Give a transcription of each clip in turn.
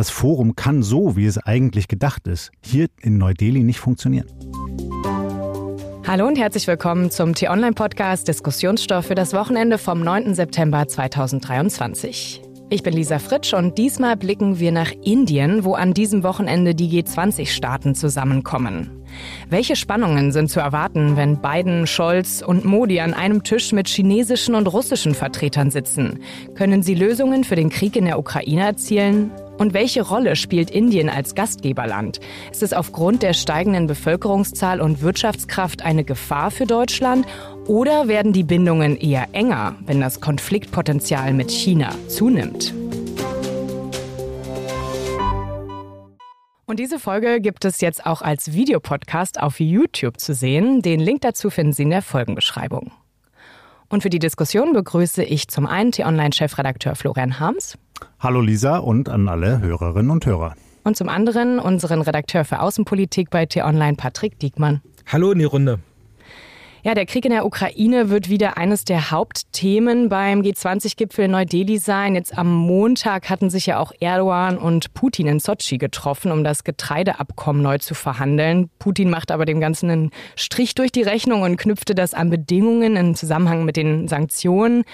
Das Forum kann so, wie es eigentlich gedacht ist, hier in Neu-Delhi nicht funktionieren. Hallo und herzlich willkommen zum T-Online-Podcast Diskussionsstoff für das Wochenende vom 9. September 2023. Ich bin Lisa Fritsch und diesmal blicken wir nach Indien, wo an diesem Wochenende die G20-Staaten zusammenkommen. Welche Spannungen sind zu erwarten, wenn Biden, Scholz und Modi an einem Tisch mit chinesischen und russischen Vertretern sitzen? Können sie Lösungen für den Krieg in der Ukraine erzielen? Und welche Rolle spielt Indien als Gastgeberland? Ist es aufgrund der steigenden Bevölkerungszahl und Wirtschaftskraft eine Gefahr für Deutschland? Oder werden die Bindungen eher enger, wenn das Konfliktpotenzial mit China zunimmt? Und diese Folge gibt es jetzt auch als Videopodcast auf YouTube zu sehen. Den Link dazu finden Sie in der Folgenbeschreibung. Und für die Diskussion begrüße ich zum einen T-Online-Chefredakteur Florian Harms. Hallo Lisa und an alle Hörerinnen und Hörer. Und zum anderen unseren Redakteur für Außenpolitik bei T-Online, Patrick Diekmann. Hallo in die Runde. Ja, der Krieg in der Ukraine wird wieder eines der Hauptthemen beim G20-Gipfel in Neu-Delhi sein. Jetzt am Montag hatten sich ja auch Erdogan und Putin in Sochi getroffen, um das Getreideabkommen neu zu verhandeln. Putin macht aber dem Ganzen einen Strich durch die Rechnung und knüpfte das an Bedingungen im Zusammenhang mit den Sanktionen.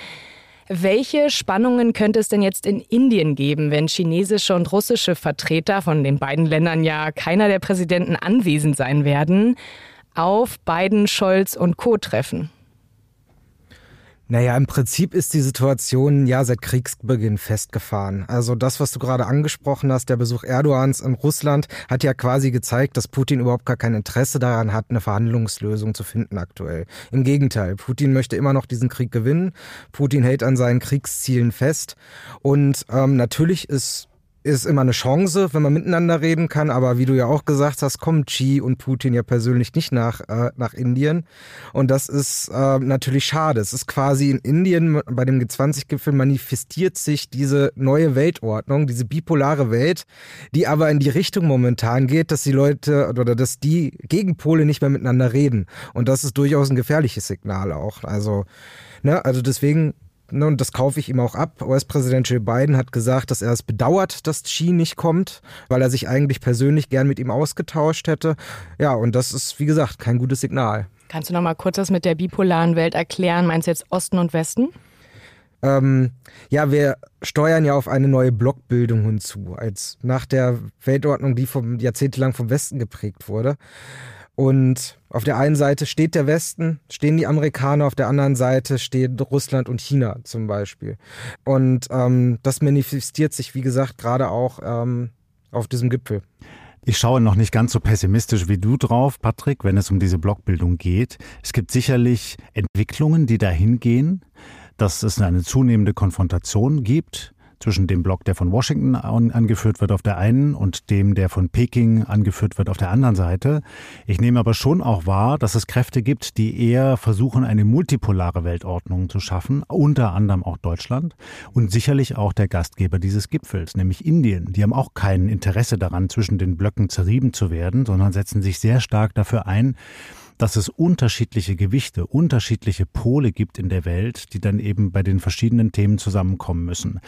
Welche Spannungen könnte es denn jetzt in Indien geben, wenn chinesische und russische Vertreter, von den beiden Ländern ja keiner der Präsidenten anwesend sein werden, auf Biden, Scholz und Co. treffen? Naja, im Prinzip ist die Situation ja seit Kriegsbeginn festgefahren. Also das, was du gerade angesprochen hast, der Besuch Erdogans in Russland, hat ja quasi gezeigt, dass Putin überhaupt gar kein Interesse daran hat, eine Verhandlungslösung zu finden aktuell. Im Gegenteil, Putin möchte immer noch diesen Krieg gewinnen. Putin hält an seinen Kriegszielen fest. Und ähm, natürlich ist ist immer eine Chance, wenn man miteinander reden kann. Aber wie du ja auch gesagt hast, kommen Xi und Putin ja persönlich nicht nach, äh, nach Indien. Und das ist äh, natürlich schade. Es ist quasi in Indien bei dem G20-Gipfel manifestiert sich diese neue Weltordnung, diese bipolare Welt, die aber in die Richtung momentan geht, dass die Leute oder dass die Gegenpole nicht mehr miteinander reden. Und das ist durchaus ein gefährliches Signal auch. Also, ne, also deswegen und das kaufe ich ihm auch ab. US-Präsident Joe Biden hat gesagt, dass er es bedauert, dass Xi nicht kommt, weil er sich eigentlich persönlich gern mit ihm ausgetauscht hätte. Ja, und das ist, wie gesagt, kein gutes Signal. Kannst du noch mal kurz das mit der bipolaren Welt erklären? Meinst du jetzt Osten und Westen? Ähm, ja, wir steuern ja auf eine neue Blockbildung hinzu, als nach der Weltordnung, die vom jahrzehntelang vom Westen geprägt wurde. Und auf der einen Seite steht der Westen, stehen die Amerikaner, auf der anderen Seite stehen Russland und China zum Beispiel. Und ähm, das manifestiert sich, wie gesagt, gerade auch ähm, auf diesem Gipfel. Ich schaue noch nicht ganz so pessimistisch wie du drauf, Patrick, wenn es um diese Blockbildung geht. Es gibt sicherlich Entwicklungen, die dahin gehen, dass es eine zunehmende Konfrontation gibt zwischen dem Block, der von Washington angeführt wird auf der einen und dem, der von Peking angeführt wird auf der anderen Seite. Ich nehme aber schon auch wahr, dass es Kräfte gibt, die eher versuchen, eine multipolare Weltordnung zu schaffen, unter anderem auch Deutschland und sicherlich auch der Gastgeber dieses Gipfels, nämlich Indien. Die haben auch kein Interesse daran, zwischen den Blöcken zerrieben zu werden, sondern setzen sich sehr stark dafür ein, dass es unterschiedliche Gewichte, unterschiedliche Pole gibt in der Welt, die dann eben bei den verschiedenen Themen zusammenkommen müssen.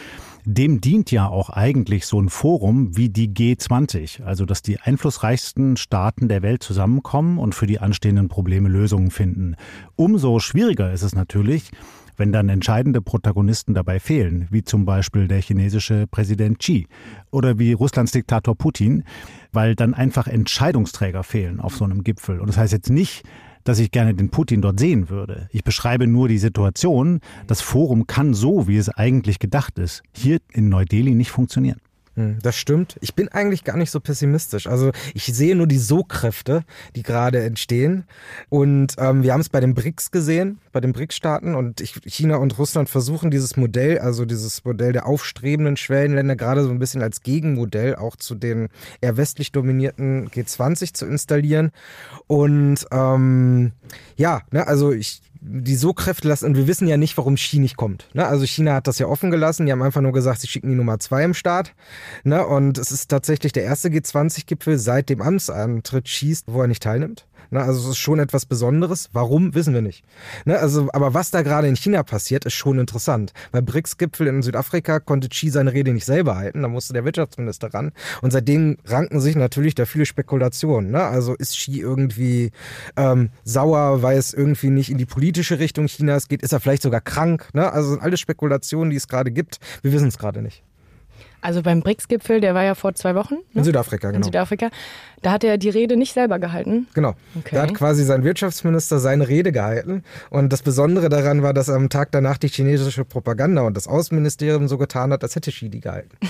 Dem dient ja auch eigentlich so ein Forum wie die G20, also dass die einflussreichsten Staaten der Welt zusammenkommen und für die anstehenden Probleme Lösungen finden. Umso schwieriger ist es natürlich, wenn dann entscheidende Protagonisten dabei fehlen, wie zum Beispiel der chinesische Präsident Xi oder wie Russlands Diktator Putin, weil dann einfach Entscheidungsträger fehlen auf so einem Gipfel. Und das heißt jetzt nicht, dass ich gerne den Putin dort sehen würde. Ich beschreibe nur die Situation, das Forum kann so, wie es eigentlich gedacht ist, hier in Neu-Delhi nicht funktionieren. Hm, das stimmt. Ich bin eigentlich gar nicht so pessimistisch. Also ich sehe nur die So-Kräfte, die gerade entstehen. Und ähm, wir haben es bei den BRICS gesehen, bei den BRICS-Staaten. Und ich, China und Russland versuchen dieses Modell, also dieses Modell der aufstrebenden Schwellenländer, gerade so ein bisschen als Gegenmodell auch zu den eher westlich dominierten G20 zu installieren. Und ähm, ja, ne, also ich die so Kräfte lassen und wir wissen ja nicht, warum Xi nicht kommt. Ne? Also China hat das ja offen gelassen, die haben einfach nur gesagt, sie schicken die Nummer zwei im Start. Ne? Und es ist tatsächlich der erste G20-Gipfel seit dem Amtsantritt Xis, wo er nicht teilnimmt. Ne? Also es ist schon etwas Besonderes. Warum, wissen wir nicht. Ne? Also, aber was da gerade in China passiert, ist schon interessant. Beim BRICS-Gipfel in Südafrika konnte Xi seine Rede nicht selber halten, da musste der Wirtschaftsminister ran. Und seitdem ranken sich natürlich da viele Spekulationen. Ne? Also ist Xi irgendwie ähm, sauer, weil es irgendwie nicht in die politische Richtung Chinas geht? Ist er vielleicht sogar krank? Ne? Also sind alles Spekulationen, die es gerade gibt. Wir wissen es gerade nicht. Also beim BRICS-Gipfel, der war ja vor zwei Wochen. Ne? In Südafrika, genau. In Südafrika. Da hat er die Rede nicht selber gehalten. Genau. Okay. Da hat quasi sein Wirtschaftsminister seine Rede gehalten. Und das Besondere daran war, dass am Tag danach die chinesische Propaganda und das Außenministerium so getan hat, als hätte Xi die gehalten.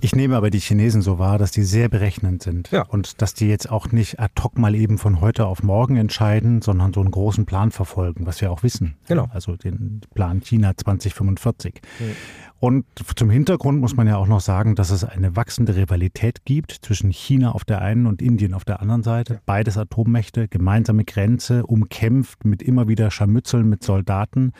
Ich nehme aber die Chinesen so wahr, dass die sehr berechnend sind ja. und dass die jetzt auch nicht ad hoc mal eben von heute auf morgen entscheiden, sondern so einen großen Plan verfolgen, was wir auch wissen. Genau. Also den Plan China 2045. Mhm. Und zum Hintergrund muss man ja auch noch sagen, dass es eine wachsende Rivalität gibt zwischen China auf der einen und Indien auf der anderen Seite. Ja. Beides Atommächte, gemeinsame Grenze, umkämpft mit immer wieder Scharmützeln mit Soldaten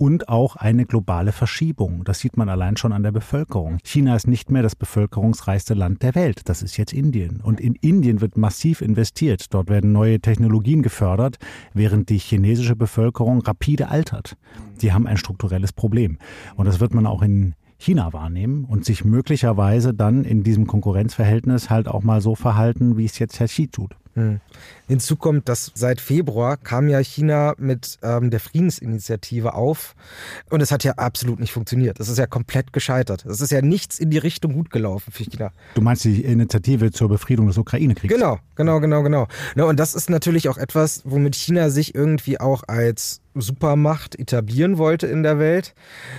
und auch eine globale Verschiebung. Das sieht man allein schon an der Bevölkerung. China ist nicht mehr das bevölkerungsreichste Land der Welt. Das ist jetzt Indien. Und in Indien wird massiv investiert. Dort werden neue Technologien gefördert, während die chinesische Bevölkerung rapide altert. Die haben ein strukturelles Problem. Und das wird man auch in China wahrnehmen und sich möglicherweise dann in diesem Konkurrenzverhältnis halt auch mal so verhalten, wie es jetzt Herr Xi tut. Hm. Hinzu kommt, dass seit Februar kam ja China mit ähm, der Friedensinitiative auf und es hat ja absolut nicht funktioniert. Es ist ja komplett gescheitert. Es ist ja nichts in die Richtung gut gelaufen für China. Du meinst die Initiative zur Befriedung des Ukraine-Kriegs? Genau, genau, genau, genau. Ne, und das ist natürlich auch etwas, womit China sich irgendwie auch als Supermacht etablieren wollte in der Welt.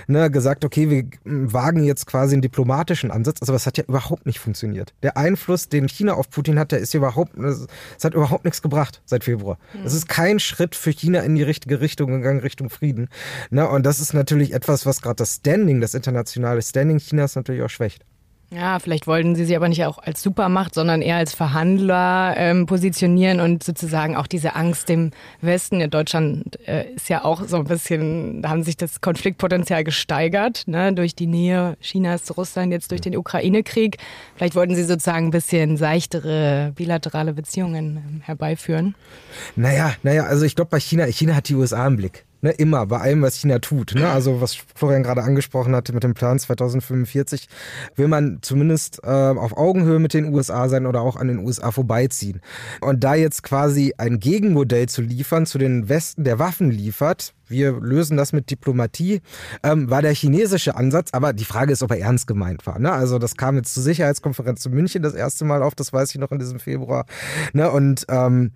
Ne, gesagt, okay, wir wagen jetzt quasi einen diplomatischen Ansatz, aber es hat ja überhaupt nicht funktioniert. Der Einfluss, den China auf Putin hat, der ist überhaupt, es hat überhaupt nichts gebracht seit Februar. Es mhm. ist kein Schritt für China in die richtige Richtung gegangen, Richtung Frieden. Ne, und das ist natürlich etwas, was gerade das Standing, das internationale Standing Chinas natürlich auch schwächt. Ja, vielleicht wollten sie sie aber nicht auch als Supermacht, sondern eher als Verhandler ähm, positionieren und sozusagen auch diese Angst dem Westen. Ja, Deutschland äh, ist ja auch so ein bisschen, da haben sich das Konfliktpotenzial gesteigert, ne, durch die Nähe Chinas zu Russland, jetzt durch den Ukraine-Krieg. Vielleicht wollten sie sozusagen ein bisschen seichtere bilaterale Beziehungen ähm, herbeiführen. Naja, naja, also ich glaube bei China, China hat die USA im Blick. Ne, immer, bei allem, was China tut. Ne? Also was Florian gerade angesprochen hatte mit dem Plan 2045, will man zumindest äh, auf Augenhöhe mit den USA sein oder auch an den USA vorbeiziehen. Und da jetzt quasi ein Gegenmodell zu liefern zu den Westen, der Waffen liefert, wir lösen das mit Diplomatie, ähm, war der chinesische Ansatz. Aber die Frage ist, ob er ernst gemeint war. Ne? Also das kam jetzt zur Sicherheitskonferenz zu München das erste Mal auf, das weiß ich noch in diesem Februar. Ne? Und ähm,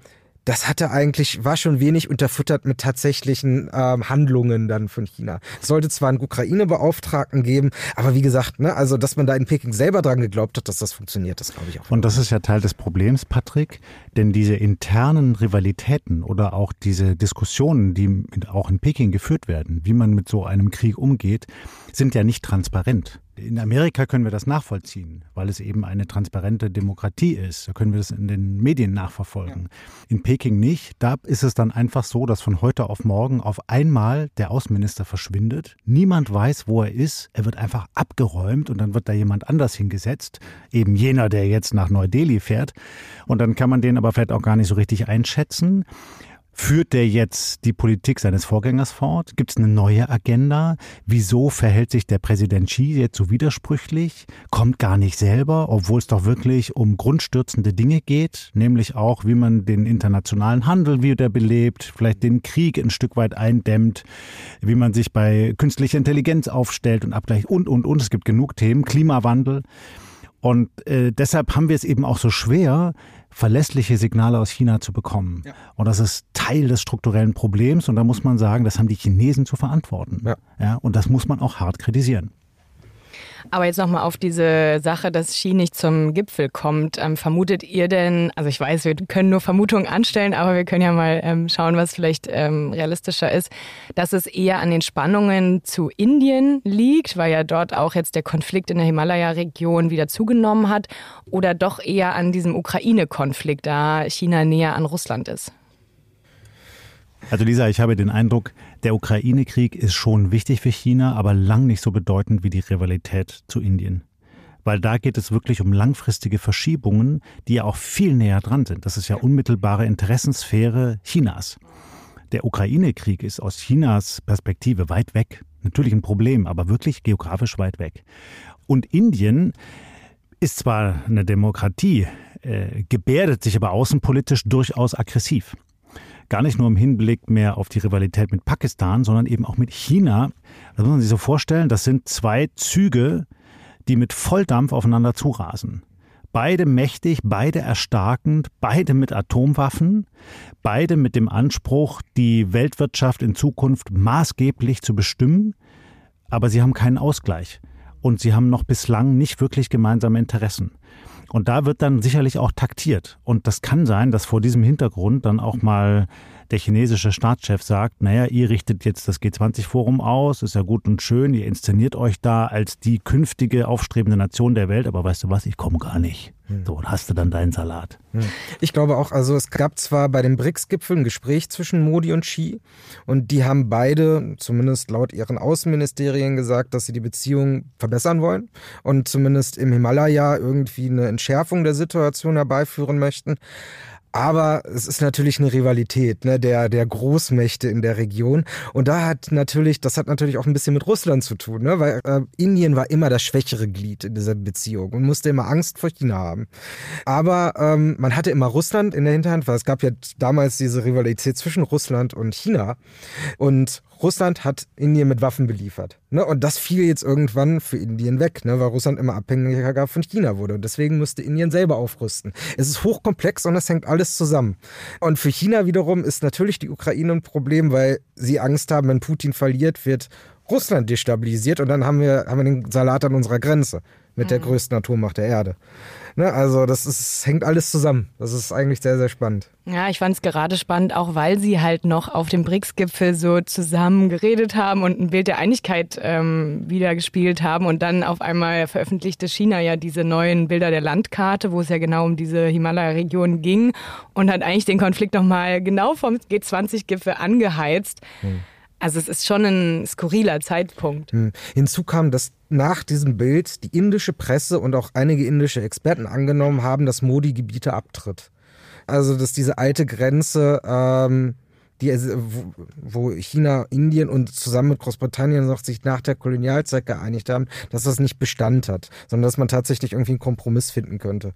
das hatte eigentlich, war schon wenig unterfüttert mit tatsächlichen ähm, Handlungen dann von China. Es sollte zwar einen Ukraine-Beauftragten geben, aber wie gesagt, ne, also dass man da in Peking selber dran geglaubt hat, dass das funktioniert, das glaube ich auch. Und das ist ja Teil des Problems, Patrick, denn diese internen Rivalitäten oder auch diese Diskussionen, die auch in Peking geführt werden, wie man mit so einem Krieg umgeht, sind ja nicht transparent. In Amerika können wir das nachvollziehen, weil es eben eine transparente Demokratie ist. Da können wir das in den Medien nachverfolgen. Ja. In Peking nicht. Da ist es dann einfach so, dass von heute auf morgen auf einmal der Außenminister verschwindet. Niemand weiß, wo er ist. Er wird einfach abgeräumt und dann wird da jemand anders hingesetzt. Eben jener, der jetzt nach Neu-Delhi fährt. Und dann kann man den aber vielleicht auch gar nicht so richtig einschätzen. Führt der jetzt die Politik seines Vorgängers fort? Gibt es eine neue Agenda? Wieso verhält sich der Präsident Xi jetzt so widersprüchlich? Kommt gar nicht selber, obwohl es doch wirklich um grundstürzende Dinge geht, nämlich auch, wie man den internationalen Handel wieder belebt, vielleicht den Krieg ein Stück weit eindämmt, wie man sich bei künstlicher Intelligenz aufstellt und abgleicht und, und, und. Es gibt genug Themen. Klimawandel. Und äh, deshalb haben wir es eben auch so schwer, verlässliche Signale aus China zu bekommen. Ja. Und das ist Teil des strukturellen Problems. Und da muss man sagen, das haben die Chinesen zu verantworten. Ja. ja und das muss man auch hart kritisieren. Aber jetzt nochmal auf diese Sache, dass Xi nicht zum Gipfel kommt. Ähm, vermutet ihr denn, also ich weiß, wir können nur Vermutungen anstellen, aber wir können ja mal ähm, schauen, was vielleicht ähm, realistischer ist, dass es eher an den Spannungen zu Indien liegt, weil ja dort auch jetzt der Konflikt in der Himalaya-Region wieder zugenommen hat, oder doch eher an diesem Ukraine-Konflikt, da China näher an Russland ist? Also Lisa, ich habe den Eindruck, der Ukraine-Krieg ist schon wichtig für China, aber lang nicht so bedeutend wie die Rivalität zu Indien. weil da geht es wirklich um langfristige Verschiebungen, die ja auch viel näher dran sind. Das ist ja unmittelbare Interessensphäre Chinas. Der Ukraine-Krieg ist aus Chinas Perspektive weit weg. Natürlich ein Problem, aber wirklich geografisch weit weg. Und Indien ist zwar eine Demokratie, äh, gebärdet sich aber außenpolitisch durchaus aggressiv. Gar nicht nur im Hinblick mehr auf die Rivalität mit Pakistan, sondern eben auch mit China. Das muss man sich so vorstellen, das sind zwei Züge, die mit Volldampf aufeinander zurasen. Beide mächtig, beide erstarkend, beide mit Atomwaffen, beide mit dem Anspruch, die Weltwirtschaft in Zukunft maßgeblich zu bestimmen, aber sie haben keinen Ausgleich und sie haben noch bislang nicht wirklich gemeinsame Interessen. Und da wird dann sicherlich auch taktiert. Und das kann sein, dass vor diesem Hintergrund dann auch mal der chinesische Staatschef sagt, naja, ihr richtet jetzt das G20-Forum aus, ist ja gut und schön, ihr inszeniert euch da als die künftige aufstrebende Nation der Welt, aber weißt du was, ich komme gar nicht. Hm. So, und hast du dann deinen Salat. Hm. Ich glaube auch, also es gab zwar bei dem BRICS-Gipfel ein Gespräch zwischen Modi und Xi und die haben beide, zumindest laut ihren Außenministerien, gesagt, dass sie die Beziehung verbessern wollen und zumindest im Himalaya irgendwie eine Entschärfung der Situation herbeiführen möchten. Aber es ist natürlich eine Rivalität ne, der, der Großmächte in der Region. Und da hat natürlich, das hat natürlich auch ein bisschen mit Russland zu tun, ne? weil äh, Indien war immer das schwächere Glied in dieser Beziehung und musste immer Angst vor China haben. Aber ähm, man hatte immer Russland in der Hinterhand, weil es gab ja damals diese Rivalität zwischen Russland und China. Und Russland hat Indien mit Waffen beliefert. Ne? Und das fiel jetzt irgendwann für Indien weg, ne? weil Russland immer abhängiger von China wurde. Und deswegen musste Indien selber aufrüsten. Es ist hochkomplex und es hängt alles zusammen. Und für China wiederum ist natürlich die Ukraine ein Problem, weil sie Angst haben, wenn Putin verliert, wird Russland destabilisiert und dann haben wir, haben wir den Salat an unserer Grenze mit mhm. der größten Atommacht der Erde. Ne, also das ist, hängt alles zusammen. Das ist eigentlich sehr, sehr spannend. Ja, ich fand es gerade spannend, auch weil sie halt noch auf dem BRICS-Gipfel so zusammen geredet haben und ein Bild der Einigkeit ähm, wiedergespielt haben. Und dann auf einmal veröffentlichte China ja diese neuen Bilder der Landkarte, wo es ja genau um diese Himalaya-Region ging und hat eigentlich den Konflikt nochmal genau vom G20-Gipfel angeheizt. Hm. Also es ist schon ein skurriler Zeitpunkt. Hm. Hinzu kam, dass nach diesem Bild die indische Presse und auch einige indische Experten angenommen haben, dass Modi Gebiete abtritt. Also dass diese alte Grenze ähm, die, wo China, Indien und zusammen mit Großbritannien noch sich nach der Kolonialzeit geeinigt haben, dass das nicht Bestand hat, sondern dass man tatsächlich irgendwie einen Kompromiss finden könnte.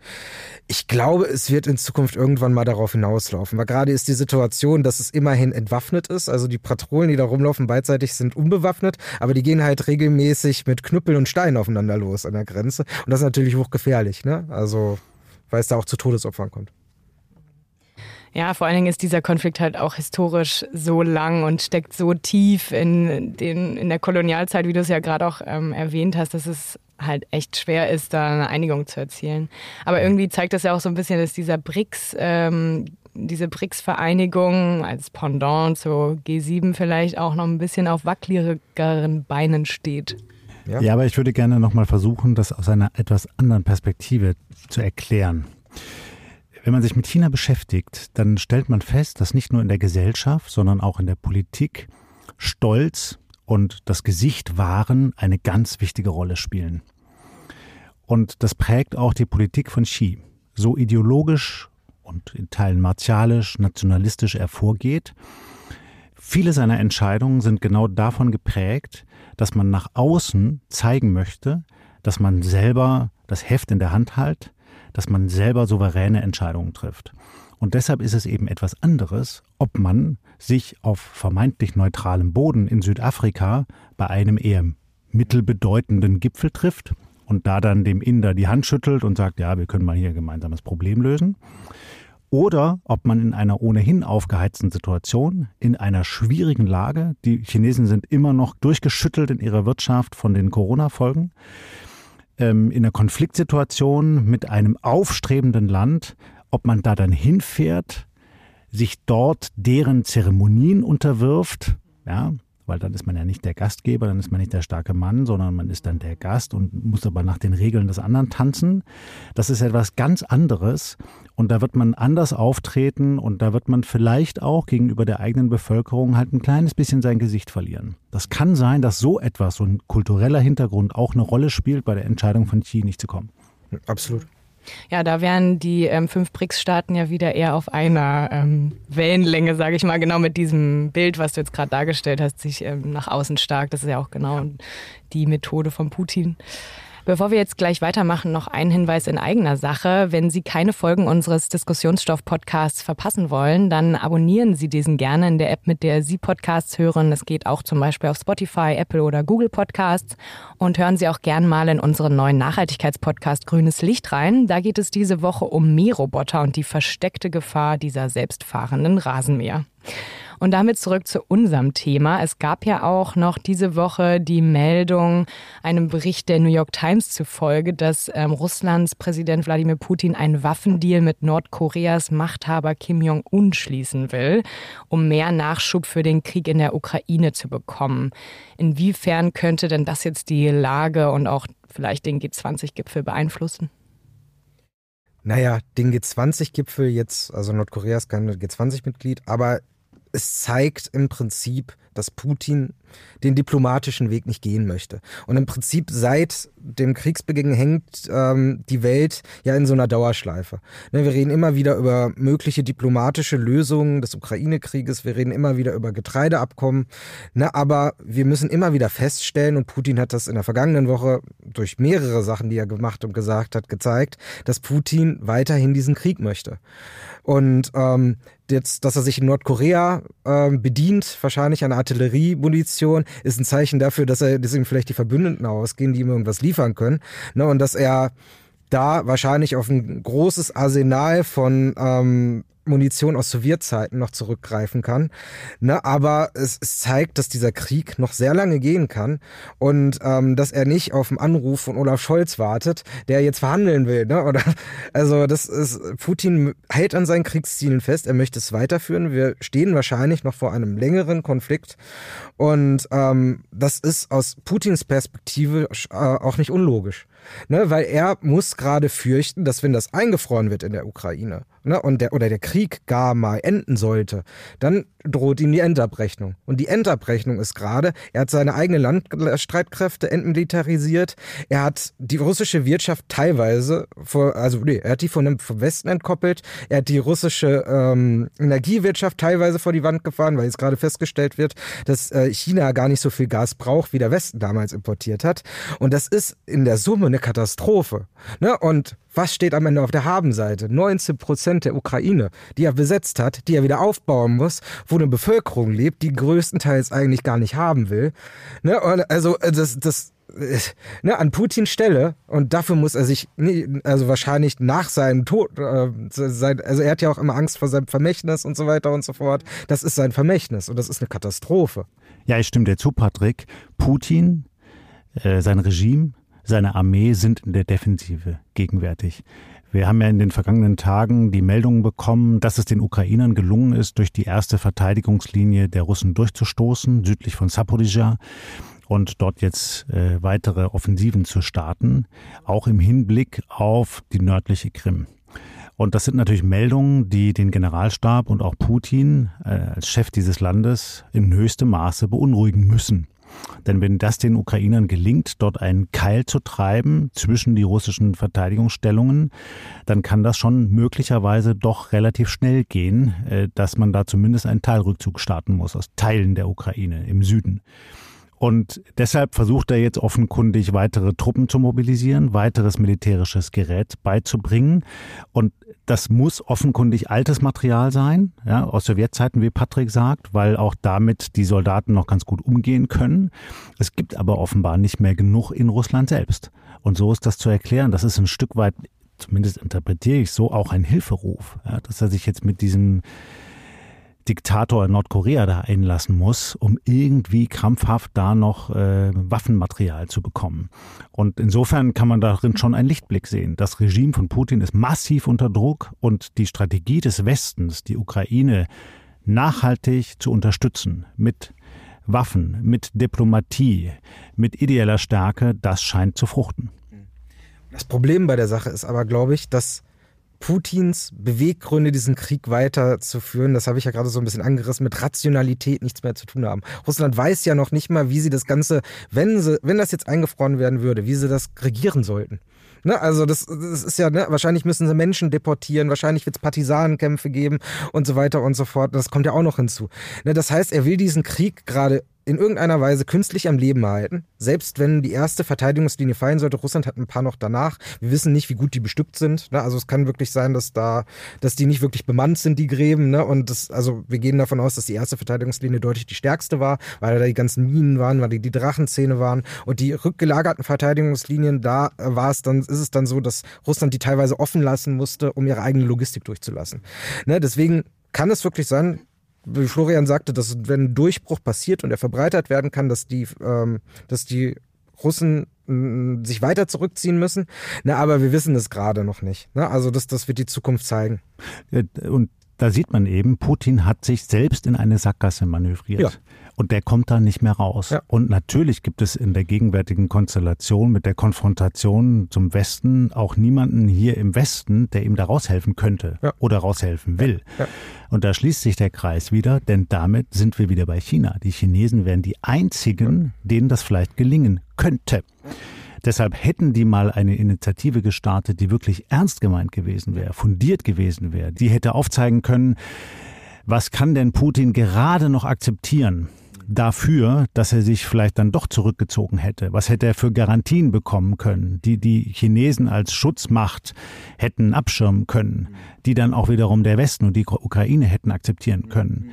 Ich glaube, es wird in Zukunft irgendwann mal darauf hinauslaufen, weil gerade ist die Situation, dass es immerhin entwaffnet ist, also die Patrouillen, die da rumlaufen, beidseitig sind unbewaffnet, aber die gehen halt regelmäßig mit Knüppel und Steinen aufeinander los an der Grenze und das ist natürlich hochgefährlich, ne? Also, weil es da auch zu Todesopfern kommt. Ja, vor allen Dingen ist dieser Konflikt halt auch historisch so lang und steckt so tief in, den, in der Kolonialzeit, wie du es ja gerade auch ähm, erwähnt hast, dass es halt echt schwer ist, da eine Einigung zu erzielen. Aber irgendwie zeigt das ja auch so ein bisschen, dass dieser BRICS, ähm, diese BRICS-Vereinigung als Pendant zu G7 vielleicht auch noch ein bisschen auf wackeligeren Beinen steht. Ja, ja aber ich würde gerne nochmal versuchen, das aus einer etwas anderen Perspektive zu erklären. Wenn man sich mit China beschäftigt, dann stellt man fest, dass nicht nur in der Gesellschaft, sondern auch in der Politik Stolz und das Gesicht wahren eine ganz wichtige Rolle spielen. Und das prägt auch die Politik von Xi. So ideologisch und in Teilen martialisch, nationalistisch er vorgeht. Viele seiner Entscheidungen sind genau davon geprägt, dass man nach außen zeigen möchte, dass man selber das Heft in der Hand hält, dass man selber souveräne Entscheidungen trifft. Und deshalb ist es eben etwas anderes, ob man sich auf vermeintlich neutralem Boden in Südafrika bei einem eher mittelbedeutenden Gipfel trifft und da dann dem Inder die Hand schüttelt und sagt, ja, wir können mal hier ein gemeinsames Problem lösen. Oder ob man in einer ohnehin aufgeheizten Situation, in einer schwierigen Lage, die Chinesen sind immer noch durchgeschüttelt in ihrer Wirtschaft von den Corona-Folgen, ähm, in einer Konfliktsituation mit einem aufstrebenden Land, ob man da dann hinfährt, sich dort deren Zeremonien unterwirft, ja, weil dann ist man ja nicht der Gastgeber, dann ist man nicht der starke Mann, sondern man ist dann der Gast und muss aber nach den Regeln des anderen tanzen. Das ist etwas ganz anderes und da wird man anders auftreten und da wird man vielleicht auch gegenüber der eigenen Bevölkerung halt ein kleines bisschen sein Gesicht verlieren. Das kann sein, dass so etwas, so ein kultureller Hintergrund auch eine Rolle spielt bei der Entscheidung von Xi nicht zu kommen. Absolut. Ja, da wären die ähm, fünf BRICS-Staaten ja wieder eher auf einer ähm, Wellenlänge, sage ich mal, genau mit diesem Bild, was du jetzt gerade dargestellt hast, sich ähm, nach außen stark. Das ist ja auch genau die Methode von Putin. Bevor wir jetzt gleich weitermachen, noch ein Hinweis in eigener Sache. Wenn Sie keine Folgen unseres Diskussionsstoff-Podcasts verpassen wollen, dann abonnieren Sie diesen gerne in der App, mit der Sie Podcasts hören. Es geht auch zum Beispiel auf Spotify, Apple oder Google Podcasts. Und hören Sie auch gern mal in unseren neuen Nachhaltigkeitspodcast Grünes Licht rein. Da geht es diese Woche um Mähroboter und die versteckte Gefahr dieser selbstfahrenden Rasenmäher. Und damit zurück zu unserem Thema. Es gab ja auch noch diese Woche die Meldung, einem Bericht der New York Times zufolge, dass ähm, Russlands Präsident Wladimir Putin einen Waffendeal mit Nordkoreas Machthaber Kim Jong-un schließen will, um mehr Nachschub für den Krieg in der Ukraine zu bekommen. Inwiefern könnte denn das jetzt die Lage und auch vielleicht den G20-Gipfel beeinflussen? Naja, den G20-Gipfel jetzt, also Nordkorea ist kein G20-Mitglied, aber es zeigt im Prinzip, dass Putin den diplomatischen Weg nicht gehen möchte. Und im Prinzip seit dem Kriegsbeginn hängt ähm, die Welt ja in so einer Dauerschleife. Ne, wir reden immer wieder über mögliche diplomatische Lösungen des Ukraine-Krieges, wir reden immer wieder über Getreideabkommen, ne, aber wir müssen immer wieder feststellen, und Putin hat das in der vergangenen Woche durch mehrere Sachen, die er gemacht und gesagt hat, gezeigt, dass Putin weiterhin diesen Krieg möchte. Und ähm, jetzt, dass er sich in Nordkorea äh, bedient, wahrscheinlich an Artilleriemunition, ist ein Zeichen dafür, dass er, ihm vielleicht die Verbündeten ausgehen, die ihm irgendwas liefern können. Ne? Und dass er da wahrscheinlich auf ein großes Arsenal von ähm, Munition aus Sowjetzeiten noch zurückgreifen kann. Ne, aber es, es, zeigt, dass dieser Krieg noch sehr lange gehen kann und ähm, dass er nicht auf den Anruf von Olaf Scholz wartet, der jetzt verhandeln will. Ne? Oder, also das ist, Putin hält an seinen Kriegszielen fest, er möchte es weiterführen. Wir stehen wahrscheinlich noch vor einem längeren Konflikt und ähm, das ist aus Putins Perspektive äh, auch nicht unlogisch. Ne, weil er muss gerade fürchten, dass wenn das eingefroren wird in der Ukraine ne, und der, oder der Krieg gar mal enden sollte, dann droht ihm die Endabrechnung. Und die Endabrechnung ist gerade, er hat seine eigenen Landstreitkräfte entmilitarisiert, er hat die russische Wirtschaft teilweise, vor, also nee, er hat die von dem vom Westen entkoppelt, er hat die russische ähm, Energiewirtschaft teilweise vor die Wand gefahren, weil jetzt gerade festgestellt wird, dass äh, China gar nicht so viel Gas braucht, wie der Westen damals importiert hat. Und das ist in der Summe eine Katastrophe. Ne? Und was steht am Ende auf der Habenseite? 19 Prozent der Ukraine, die er besetzt hat, die er wieder aufbauen muss, wo eine Bevölkerung lebt, die größtenteils eigentlich gar nicht haben will. Ne? Also äh, das, das äh, ne, an Putins Stelle und dafür muss er sich, also wahrscheinlich nach seinem Tod, äh, sein, also er hat ja auch immer Angst vor seinem Vermächtnis und so weiter und so fort. Das ist sein Vermächtnis und das ist eine Katastrophe. Ja, ich stimme dir zu, Patrick. Putin, äh, sein Regime seine Armee sind in der Defensive gegenwärtig. Wir haben ja in den vergangenen Tagen die Meldung bekommen, dass es den Ukrainern gelungen ist, durch die erste Verteidigungslinie der Russen durchzustoßen, südlich von Saporizhia und dort jetzt äh, weitere Offensiven zu starten, auch im Hinblick auf die nördliche Krim. Und das sind natürlich Meldungen, die den Generalstab und auch Putin äh, als Chef dieses Landes in höchstem Maße beunruhigen müssen. Denn wenn das den Ukrainern gelingt, dort einen Keil zu treiben zwischen die russischen Verteidigungsstellungen, dann kann das schon möglicherweise doch relativ schnell gehen, äh, dass man da zumindest einen Teilrückzug starten muss aus Teilen der Ukraine im Süden. Und deshalb versucht er jetzt offenkundig weitere Truppen zu mobilisieren, weiteres militärisches Gerät beizubringen. Und das muss offenkundig altes Material sein, ja, aus Sowjetzeiten, wie Patrick sagt, weil auch damit die Soldaten noch ganz gut umgehen können. Es gibt aber offenbar nicht mehr genug in Russland selbst. Und so ist das zu erklären. Das ist ein Stück weit, zumindest interpretiere ich so, auch ein Hilferuf, ja, dass er sich jetzt mit diesem Diktator in Nordkorea da einlassen muss, um irgendwie krampfhaft da noch äh, Waffenmaterial zu bekommen. Und insofern kann man darin schon einen Lichtblick sehen. Das Regime von Putin ist massiv unter Druck und die Strategie des Westens, die Ukraine nachhaltig zu unterstützen mit Waffen, mit Diplomatie, mit ideeller Stärke, das scheint zu fruchten. Das Problem bei der Sache ist aber, glaube ich, dass Putins Beweggründe, diesen Krieg weiterzuführen, das habe ich ja gerade so ein bisschen angerissen, mit Rationalität nichts mehr zu tun haben. Russland weiß ja noch nicht mal, wie sie das Ganze, wenn sie, wenn das jetzt eingefroren werden würde, wie sie das regieren sollten. Ne, also das, das ist ja, ne, wahrscheinlich müssen sie Menschen deportieren, wahrscheinlich wird es Partisanenkämpfe geben und so weiter und so fort. Das kommt ja auch noch hinzu. Ne, das heißt, er will diesen Krieg gerade in irgendeiner Weise künstlich am Leben erhalten. Selbst wenn die erste Verteidigungslinie fallen sollte, Russland hat ein paar noch danach. Wir wissen nicht, wie gut die bestückt sind. Ne? Also es kann wirklich sein, dass da, dass die nicht wirklich bemannt sind, die Gräben. Ne? Und das, also wir gehen davon aus, dass die erste Verteidigungslinie deutlich die stärkste war, weil da die ganzen Minen waren, weil die, die Drachenzähne waren. Und die rückgelagerten Verteidigungslinien, da war es dann, ist es dann so, dass Russland die teilweise offen lassen musste, um ihre eigene Logistik durchzulassen. Ne? Deswegen kann es wirklich sein, wie Florian sagte, dass wenn ein Durchbruch passiert und er verbreitert werden kann, dass die, ähm, dass die Russen äh, sich weiter zurückziehen müssen. Na, aber wir wissen es gerade noch nicht. Ne? Also das, das wird die Zukunft zeigen. Und da sieht man eben, Putin hat sich selbst in eine Sackgasse manövriert. Ja. Und der kommt da nicht mehr raus. Ja. Und natürlich gibt es in der gegenwärtigen Konstellation mit der Konfrontation zum Westen auch niemanden hier im Westen, der ihm da raushelfen könnte ja. oder raushelfen will. Und da schließt sich der Kreis wieder, denn damit sind wir wieder bei China. Die Chinesen wären die einzigen, denen das vielleicht gelingen könnte. Deshalb hätten die mal eine Initiative gestartet, die wirklich ernst gemeint gewesen wäre, fundiert gewesen wäre. Die hätte aufzeigen können, was kann denn Putin gerade noch akzeptieren? dafür, dass er sich vielleicht dann doch zurückgezogen hätte? Was hätte er für Garantien bekommen können, die die Chinesen als Schutzmacht hätten abschirmen können, die dann auch wiederum der Westen und die Ukraine hätten akzeptieren können?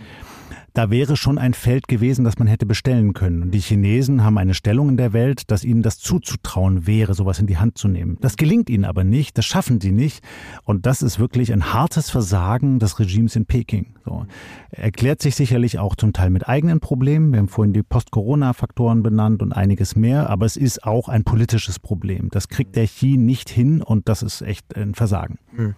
Da wäre schon ein Feld gewesen, das man hätte bestellen können. Und die Chinesen haben eine Stellung in der Welt, dass ihnen das zuzutrauen wäre, sowas in die Hand zu nehmen. Das gelingt ihnen aber nicht, das schaffen sie nicht. Und das ist wirklich ein hartes Versagen des Regimes in Peking. So. Erklärt sich sicherlich auch zum Teil mit eigenen Problemen. Wir haben vorhin die Post-Corona-Faktoren benannt und einiges mehr. Aber es ist auch ein politisches Problem. Das kriegt der Xi nicht hin und das ist echt ein Versagen. Hm.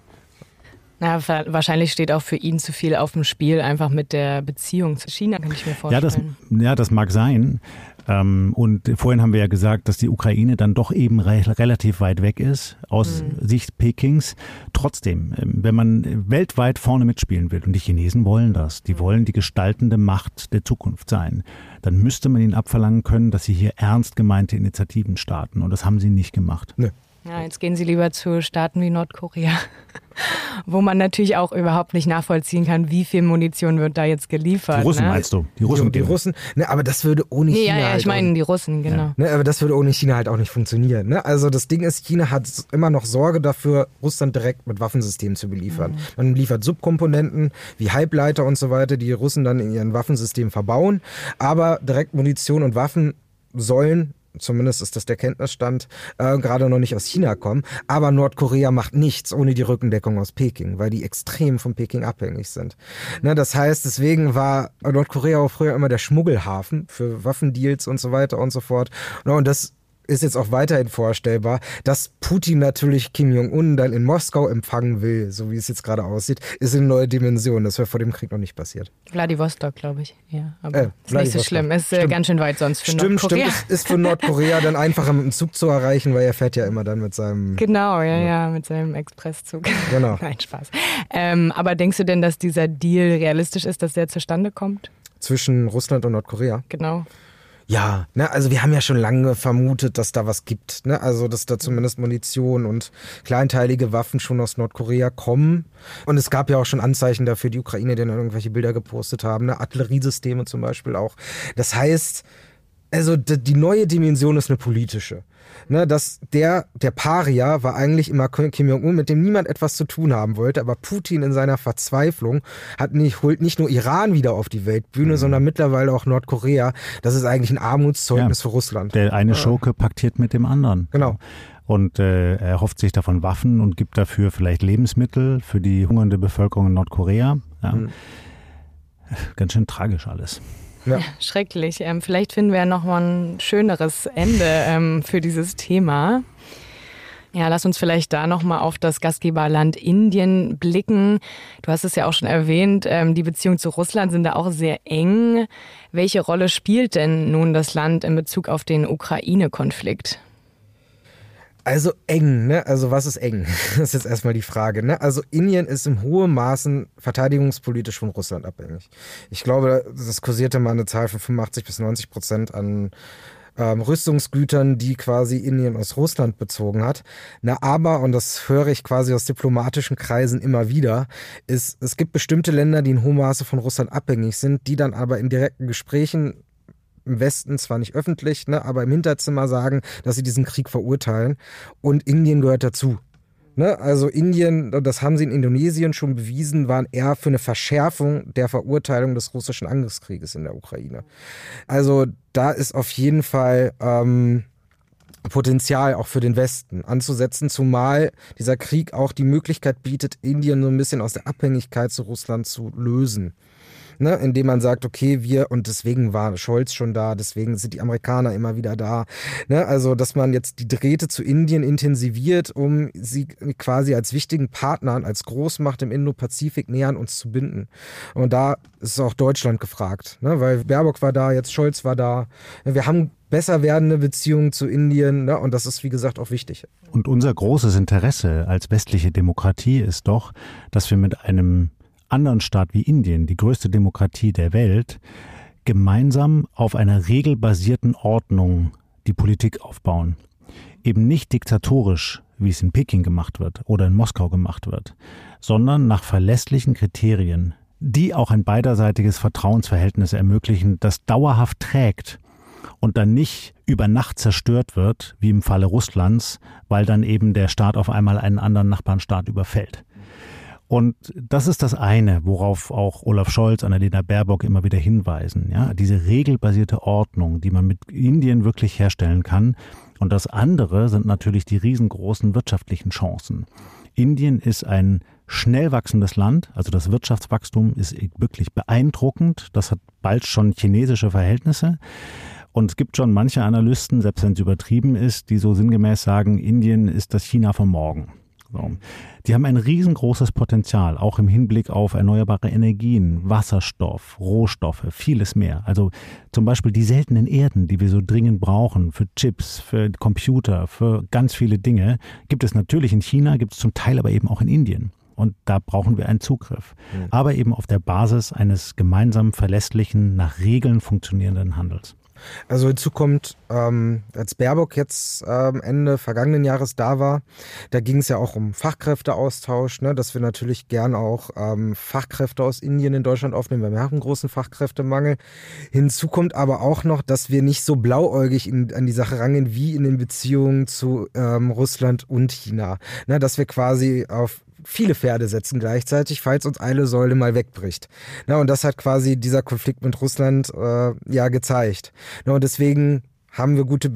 Na, wahrscheinlich steht auch für ihn zu viel auf dem Spiel, einfach mit der Beziehung zu China, kann ich mir vorstellen. Ja, das, ja, das mag sein. Ähm, und vorhin haben wir ja gesagt, dass die Ukraine dann doch eben relativ weit weg ist aus mhm. Sicht Pekings. Trotzdem, ähm, wenn man weltweit vorne mitspielen will, und die Chinesen wollen das, die mhm. wollen die gestaltende Macht der Zukunft sein, dann müsste man ihnen abverlangen können, dass sie hier ernst gemeinte Initiativen starten. Und das haben sie nicht gemacht. Nee. Ja, jetzt gehen Sie lieber zu Staaten wie Nordkorea, wo man natürlich auch überhaupt nicht nachvollziehen kann, wie viel Munition wird da jetzt geliefert. Die Russen ne? meinst du? Die Russen, die, die Russen. Ne, aber das würde ohne nee, China. Ja, ja, halt ich meine die Russen, genau. Ne, aber das würde ohne China halt auch nicht funktionieren. Ne? Also das Ding ist, China hat immer noch Sorge dafür, Russland direkt mit Waffensystemen zu beliefern. Mhm. Man liefert Subkomponenten wie Halbleiter und so weiter, die die Russen dann in ihren Waffensystemen verbauen. Aber direkt Munition und Waffen sollen zumindest ist das der Kenntnisstand, äh, gerade noch nicht aus China kommen. Aber Nordkorea macht nichts ohne die Rückendeckung aus Peking, weil die extrem von Peking abhängig sind. Ne, das heißt, deswegen war Nordkorea auch früher immer der Schmuggelhafen für Waffendeals und so weiter und so fort. Und das ist jetzt auch weiterhin vorstellbar, dass Putin natürlich Kim Jong-un dann in Moskau empfangen will, so wie es jetzt gerade aussieht, ist eine neue Dimension. Das wäre vor dem Krieg noch nicht passiert. Vladivostok, glaube ich. Ja, aber äh, ist nicht so schlimm. Ist äh, ganz schön weit sonst für stimmt, Nordkorea. Stimmt, ist, ist für Nordkorea dann einfacher mit dem Zug zu erreichen, weil er fährt ja immer dann mit seinem... Genau, ja, ja, ja mit seinem Expresszug. Genau. Nein, Spaß. Ähm, aber denkst du denn, dass dieser Deal realistisch ist, dass der zustande kommt? Zwischen Russland und Nordkorea? Genau. Ja, ne, also wir haben ja schon lange vermutet, dass da was gibt. Ne? Also, dass da zumindest Munition und kleinteilige Waffen schon aus Nordkorea kommen. Und es gab ja auch schon Anzeichen dafür, die Ukraine, die dann irgendwelche Bilder gepostet haben, ne? Artilleriesysteme zum Beispiel auch. Das heißt, also die neue Dimension ist eine politische ne, dass der, der Paria war eigentlich immer Kim Jong-un, mit dem niemand etwas zu tun haben wollte, aber Putin in seiner Verzweiflung hat nicht, holt nicht nur Iran wieder auf die Weltbühne, mhm. sondern mittlerweile auch Nordkorea. Das ist eigentlich ein Armutszeugnis ja, für Russland. Der eine Schurke paktiert mit dem anderen. Genau. Und äh, er hofft sich davon Waffen und gibt dafür vielleicht Lebensmittel für die hungernde Bevölkerung in Nordkorea. Ja. Mhm. Ganz schön tragisch alles. Ja. schrecklich. Ähm, vielleicht finden wir ja noch mal ein schöneres Ende ähm, für dieses Thema. Ja, lass uns vielleicht da nochmal auf das Gastgeberland Indien blicken. Du hast es ja auch schon erwähnt, ähm, die Beziehungen zu Russland sind da auch sehr eng. Welche Rolle spielt denn nun das Land in Bezug auf den Ukraine-Konflikt? Also eng, ne? Also was ist eng? Das ist jetzt erstmal die Frage, ne? Also Indien ist im hohen Maßen verteidigungspolitisch von Russland abhängig. Ich glaube, das kursierte mal eine Zahl von 85 bis 90 Prozent an ähm, Rüstungsgütern, die quasi Indien aus Russland bezogen hat. Na, aber, und das höre ich quasi aus diplomatischen Kreisen immer wieder, ist, es gibt bestimmte Länder, die in hohem Maße von Russland abhängig sind, die dann aber in direkten Gesprächen im Westen zwar nicht öffentlich, ne, aber im Hinterzimmer sagen, dass sie diesen Krieg verurteilen. Und Indien gehört dazu. Ne? Also Indien, das haben sie in Indonesien schon bewiesen, waren eher für eine Verschärfung der Verurteilung des russischen Angriffskrieges in der Ukraine. Also da ist auf jeden Fall ähm, Potenzial auch für den Westen anzusetzen, zumal dieser Krieg auch die Möglichkeit bietet, Indien so ein bisschen aus der Abhängigkeit zu Russland zu lösen ne, indem man sagt, okay, wir, und deswegen war Scholz schon da, deswegen sind die Amerikaner immer wieder da. Ne, also, dass man jetzt die Drähte zu Indien intensiviert, um sie quasi als wichtigen Partner, als Großmacht im Indo-Pazifik näher an uns zu binden. Und da ist auch Deutschland gefragt, ne, weil Baerbock war da, jetzt Scholz war da. Wir haben besser werdende Beziehungen zu Indien. Ne? Und das ist, wie gesagt, auch wichtig. Und unser großes Interesse als westliche Demokratie ist doch, dass wir mit einem anderen Staat wie Indien, die größte Demokratie der Welt, gemeinsam auf einer regelbasierten Ordnung die Politik aufbauen. Eben nicht diktatorisch, wie es in Peking gemacht wird oder in Moskau gemacht wird, sondern nach verlässlichen Kriterien, die auch ein beiderseitiges Vertrauensverhältnis ermöglichen, das dauerhaft trägt und dann nicht über Nacht zerstört wird, wie im Falle Russlands, weil dann eben der Staat auf einmal einen anderen Nachbarnstaat überfällt. Und das ist das eine, worauf auch Olaf Scholz, Annalena Baerbock immer wieder hinweisen. Ja, diese regelbasierte Ordnung, die man mit Indien wirklich herstellen kann. Und das andere sind natürlich die riesengroßen wirtschaftlichen Chancen. Indien ist ein schnell wachsendes Land, also das Wirtschaftswachstum ist wirklich beeindruckend. Das hat bald schon chinesische Verhältnisse. Und es gibt schon manche Analysten, selbst wenn es übertrieben ist, die so sinngemäß sagen, Indien ist das China von morgen. Die haben ein riesengroßes Potenzial, auch im Hinblick auf erneuerbare Energien, Wasserstoff, Rohstoffe, vieles mehr. Also zum Beispiel die seltenen Erden, die wir so dringend brauchen für Chips, für Computer, für ganz viele Dinge, gibt es natürlich in China, gibt es zum Teil aber eben auch in Indien. Und da brauchen wir einen Zugriff. Mhm. Aber eben auf der Basis eines gemeinsam verlässlichen, nach Regeln funktionierenden Handels. Also hinzu kommt, ähm, als Baerbock jetzt ähm, Ende vergangenen Jahres da war, da ging es ja auch um Fachkräfteaustausch, ne, dass wir natürlich gern auch ähm, Fachkräfte aus Indien in Deutschland aufnehmen, weil wir haben einen großen Fachkräftemangel. Hinzu kommt aber auch noch, dass wir nicht so blauäugig in, an die Sache rangehen wie in den Beziehungen zu ähm, Russland und China. Ne, dass wir quasi auf viele Pferde setzen gleichzeitig, falls uns eine Säule mal wegbricht. Na, und das hat quasi dieser Konflikt mit Russland äh, ja gezeigt. Na, und deswegen haben wir gute,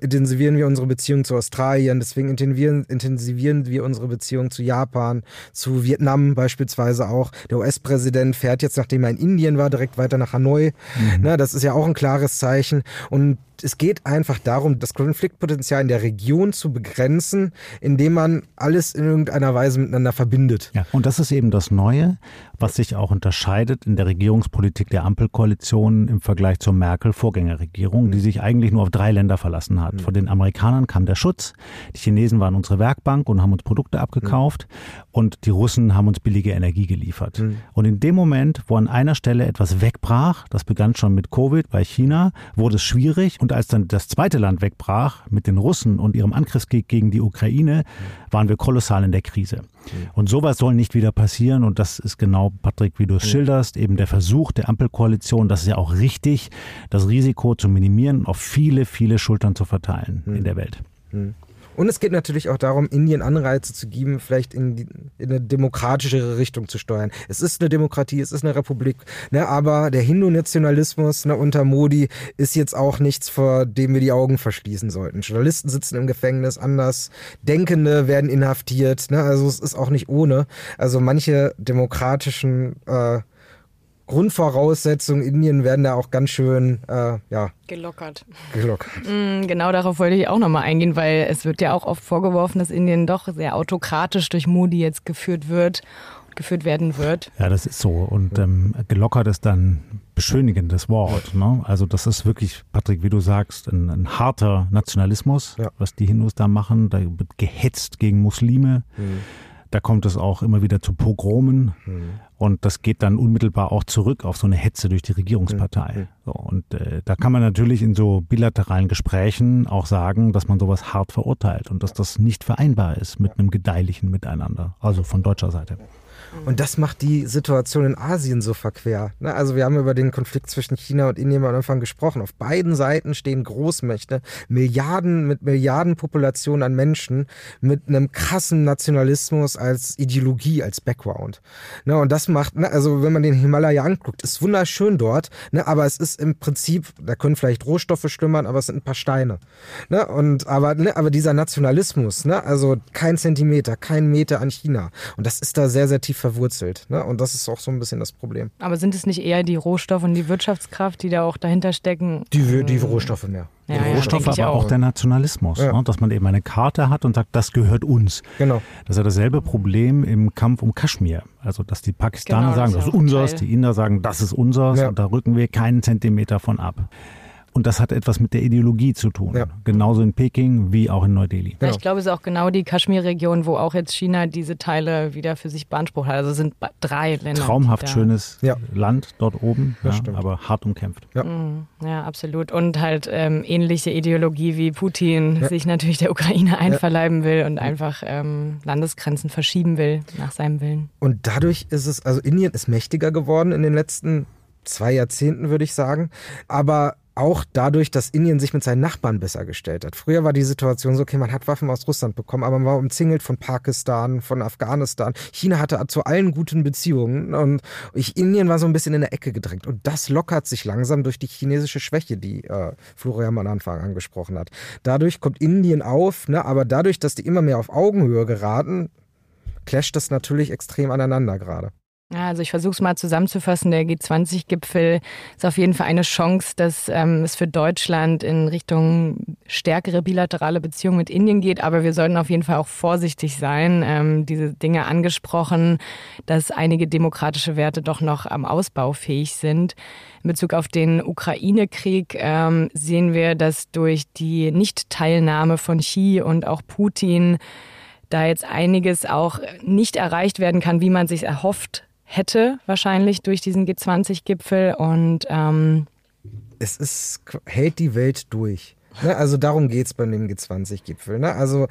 intensivieren wir unsere Beziehung zu Australien, deswegen intensivieren, intensivieren wir unsere Beziehung zu Japan, zu Vietnam beispielsweise auch. Der US-Präsident fährt jetzt, nachdem er in Indien war, direkt weiter nach Hanoi. Mhm. Na, das ist ja auch ein klares Zeichen. Und es geht einfach darum, das Konfliktpotenzial in der Region zu begrenzen, indem man alles in irgendeiner Weise miteinander verbindet. Ja, und das ist eben das Neue, was sich auch unterscheidet in der Regierungspolitik der Ampelkoalition im Vergleich zur Merkel-Vorgängerregierung, die sich eigentlich nur auf drei Länder verlassen hat. Mhm. Von den Amerikanern kam der Schutz, die Chinesen waren unsere Werkbank und haben uns Produkte abgekauft. Und die Russen haben uns billige Energie geliefert. Mhm. Und in dem Moment, wo an einer Stelle etwas wegbrach, das begann schon mit Covid bei China, wurde es schwierig und als dann das zweite Land wegbrach mit den Russen und ihrem Angriffskrieg gegen die Ukraine, waren wir kolossal in der Krise. Und sowas soll nicht wieder passieren. Und das ist genau, Patrick, wie du es schilderst, eben der Versuch der Ampelkoalition, das ist ja auch richtig, das Risiko zu minimieren, auf viele, viele Schultern zu verteilen in der Welt. Und es geht natürlich auch darum, Indien Anreize zu geben, vielleicht in, die, in eine demokratischere Richtung zu steuern. Es ist eine Demokratie, es ist eine Republik, ne, aber der Hindu-Nationalismus ne, unter Modi ist jetzt auch nichts, vor dem wir die Augen verschließen sollten. Journalisten sitzen im Gefängnis, anders Denkende werden inhaftiert, ne, also es ist auch nicht ohne. Also manche demokratischen äh, Grundvoraussetzungen Indien werden da auch ganz schön äh, ja, gelockert. gelockert. Mm, genau darauf wollte ich auch nochmal eingehen, weil es wird ja auch oft vorgeworfen, dass Indien doch sehr autokratisch durch Modi jetzt geführt wird geführt werden wird. Ja, das ist so. Und ähm, gelockert ist dann beschönigendes Wort. Ne? Also das ist wirklich, Patrick, wie du sagst, ein, ein harter Nationalismus, ja. was die Hindus da machen. Da wird gehetzt gegen Muslime. Mhm. Da kommt es auch immer wieder zu Pogromen. Mhm. Und das geht dann unmittelbar auch zurück auf so eine Hetze durch die Regierungspartei. Mhm. So, und äh, da kann man natürlich in so bilateralen Gesprächen auch sagen, dass man sowas hart verurteilt und dass das nicht vereinbar ist mit einem gedeihlichen Miteinander, also von deutscher Seite. Und das macht die Situation in Asien so verquer. Ne? Also wir haben über den Konflikt zwischen China und Indien am Anfang gesprochen. Auf beiden Seiten stehen Großmächte, Milliarden mit Milliardenpopulationen an Menschen mit einem krassen Nationalismus als Ideologie, als Background. Ne? Und das macht, ne? also wenn man den Himalaya anguckt, ist wunderschön dort, aber es ist im Prinzip, da können vielleicht Rohstoffe schlummern, aber es sind ein paar Steine. Und aber, aber dieser Nationalismus, also kein Zentimeter, kein Meter an China. Und das ist da sehr, sehr tief verwurzelt. Ne? Und das ist auch so ein bisschen das Problem. Aber sind es nicht eher die Rohstoffe und die Wirtschaftskraft, die da auch dahinter stecken? Die, die Rohstoffe mehr. Ja, die Rohstoffe, aber auch. auch. der Nationalismus. Ja. Ne? Dass man eben eine Karte hat und sagt, das gehört uns. Genau. Das ist ja dasselbe Problem im Kampf um Kaschmir. Also, dass die Pakistaner genau, sagen, das ist, das ist unseres, die Inder sagen, das ist unseres ja. und da rücken wir keinen Zentimeter von ab. Und das hat etwas mit der Ideologie zu tun. Ja. Genauso in Peking wie auch in Neu-Delhi. Ja, ich glaube, es ist auch genau die Kaschmir-Region, wo auch jetzt China diese Teile wieder für sich beansprucht hat. Also es sind drei Länder. Traumhaft schönes ja. Land dort oben, aber hart umkämpft. Ja, mhm. ja absolut. Und halt ähm, ähnliche Ideologie wie Putin sich natürlich der Ukraine einverleiben will und einfach ähm, Landesgrenzen verschieben will nach seinem Willen. Und dadurch ist es, also Indien ist mächtiger geworden in den letzten zwei Jahrzehnten, würde ich sagen. Aber auch dadurch, dass Indien sich mit seinen Nachbarn besser gestellt hat. Früher war die Situation so, okay, man hat Waffen aus Russland bekommen, aber man war umzingelt von Pakistan, von Afghanistan. China hatte zu allen guten Beziehungen und Indien war so ein bisschen in der Ecke gedrängt. Und das lockert sich langsam durch die chinesische Schwäche, die äh, Florian am Anfang angesprochen hat. Dadurch kommt Indien auf, ne, aber dadurch, dass die immer mehr auf Augenhöhe geraten, clasht das natürlich extrem aneinander gerade. Also ich versuche es mal zusammenzufassen. Der G20-Gipfel ist auf jeden Fall eine Chance, dass ähm, es für Deutschland in Richtung stärkere bilaterale Beziehungen mit Indien geht. Aber wir sollten auf jeden Fall auch vorsichtig sein. Ähm, diese Dinge angesprochen, dass einige demokratische Werte doch noch am Ausbau fähig sind. In Bezug auf den Ukraine-Krieg ähm, sehen wir, dass durch die Nichtteilnahme von Xi und auch Putin da jetzt einiges auch nicht erreicht werden kann, wie man sich erhofft hätte, wahrscheinlich durch diesen G20-Gipfel. Und ähm es ist, hält die Welt durch. Ne? Also darum geht es bei dem G20-Gipfel. Ne? Also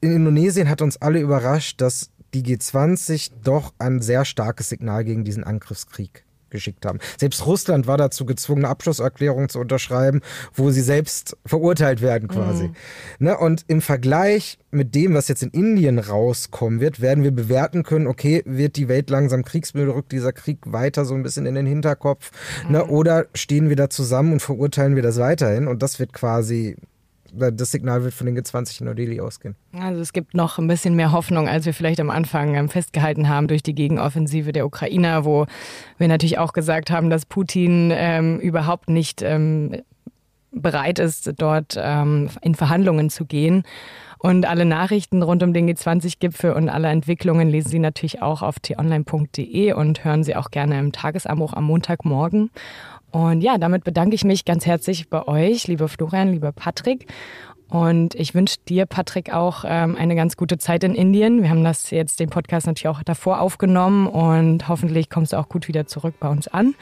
in Indonesien hat uns alle überrascht, dass die G20 doch ein sehr starkes Signal gegen diesen Angriffskrieg geschickt haben. Selbst Russland war dazu gezwungen, eine Abschlusserklärung zu unterschreiben, wo sie selbst verurteilt werden quasi. Mhm. Ne? Und im Vergleich mit dem, was jetzt in Indien rauskommen wird, werden wir bewerten können, okay, wird die Welt langsam kriegsmüde, rückt dieser Krieg weiter so ein bisschen in den Hinterkopf, ne? mhm. ne? oder stehen wir da zusammen und verurteilen wir das weiterhin? Und das wird quasi das Signal wird von den G20 in Neu-Delhi ausgehen. Also es gibt noch ein bisschen mehr Hoffnung, als wir vielleicht am Anfang ähm, festgehalten haben durch die Gegenoffensive der Ukrainer, wo wir natürlich auch gesagt haben, dass Putin ähm, überhaupt nicht ähm, bereit ist, dort ähm, in Verhandlungen zu gehen. Und alle Nachrichten rund um den G20-Gipfel und alle Entwicklungen lesen Sie natürlich auch auf t-online.de und hören Sie auch gerne im Tagesanbruch am Montagmorgen. Und ja, damit bedanke ich mich ganz herzlich bei euch, liebe Florian, lieber Patrick. Und ich wünsche dir, Patrick, auch ähm, eine ganz gute Zeit in Indien. Wir haben das jetzt, den Podcast natürlich auch davor aufgenommen und hoffentlich kommst du auch gut wieder zurück bei uns an.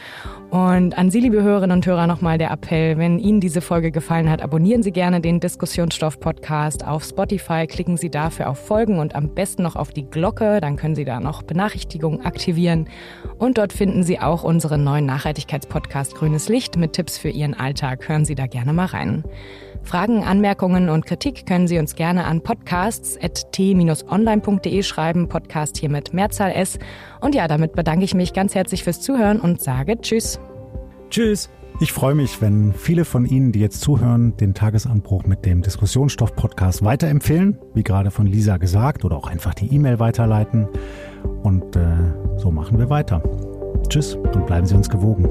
Und an Sie, liebe Hörerinnen und Hörer, nochmal der Appell, wenn Ihnen diese Folge gefallen hat, abonnieren Sie gerne den Diskussionsstoff-Podcast auf Spotify, klicken Sie dafür auf Folgen und am besten noch auf die Glocke, dann können Sie da noch Benachrichtigungen aktivieren. Und dort finden Sie auch unseren neuen Nachhaltigkeitspodcast Grünes Licht mit Tipps für Ihren Alltag. Hören Sie da gerne mal rein. Fragen, Anmerkungen und Kritik können Sie uns gerne an podcasts.t-online.de schreiben. Podcast hier mit Mehrzahl S. Und ja, damit bedanke ich mich ganz herzlich fürs Zuhören und sage Tschüss. Tschüss. Ich freue mich, wenn viele von Ihnen, die jetzt zuhören, den Tagesanbruch mit dem Diskussionsstoff-Podcast weiterempfehlen, wie gerade von Lisa gesagt, oder auch einfach die E-Mail weiterleiten. Und äh, so machen wir weiter. Tschüss und bleiben Sie uns gewogen.